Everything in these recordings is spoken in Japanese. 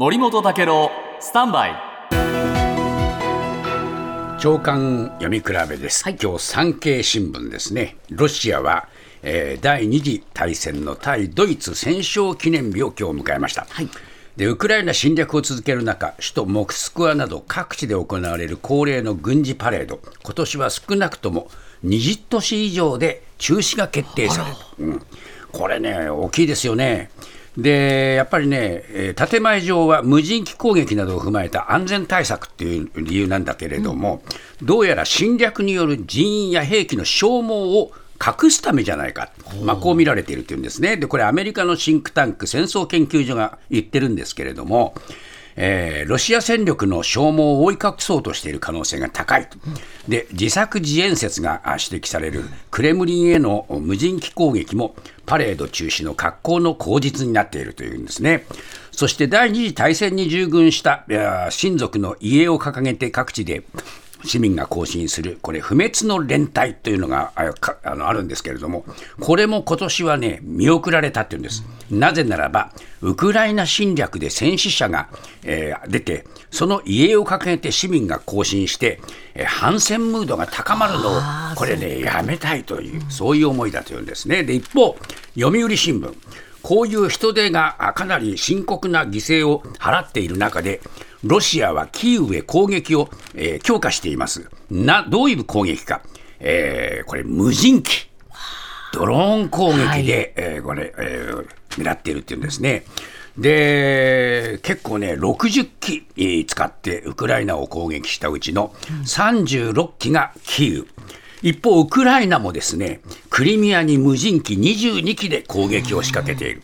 森本武郎スタンバイ。長官読み比べです、はい。今日産経新聞ですね。ロシアは、えー第二次大戦の対ドイツ戦勝記念日を今日迎えました、はい。でウクライナ侵略を続ける中首都モスクワなど各地で行われる恒例の軍事パレード。今年は少なくとも20都市以上で中止が決定される、うん、これね大きいですよねでやっぱりね、えー建前上は無人機攻撃などを踏まえた安全対策っていう理由なんだけれども、どうやら侵略による人員や兵器の消耗を隠すためじゃないか、まあ、こう見られているというんですね、でこれ、アメリカのシンクタンク、戦争研究所が言ってるんですけれども、えーロシア戦力の消耗を覆い隠そうとしている可能性が高いと、で自作自演説が指摘されるクレムリンへの無人機攻撃も、パレード中止の格好の口実になっているというんですね。そして第二次大戦に従軍した親族の遺影を掲げて各地で市民が行進する、これ、不滅の連隊というのがあかあのあるんですけれども、これも今年はね、見送られたっていうんです。なぜならば、ウクライナ侵略で戦死者が、えー出て、その遺影を掲げて市民が行進して、えー反戦ムードが高まるのを、これね、やめたいという、そういう思いだというんですね。で、一方、読売新聞。こういう人手があかなり深刻な犠牲を払っている中で、ロシアはキーウへ攻撃を、えー強化しています。な、どういう攻撃か。えーこれ、無人機。ドローン攻撃で、えーこれ、えー狙っているっていうんですね。で、結構ね、60機えー使ってウクライナを攻撃したうちの36機がキーウ。一方、ウクライナもですね、クリミアに無人機22機で攻撃を仕掛けている。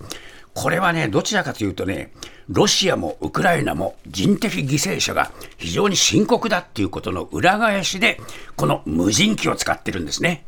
これはね、どちらかというとね、ロシアもウクライナも人的犠牲者が非常に深刻だっていうことの裏返しで、この無人機を使ってるんですね。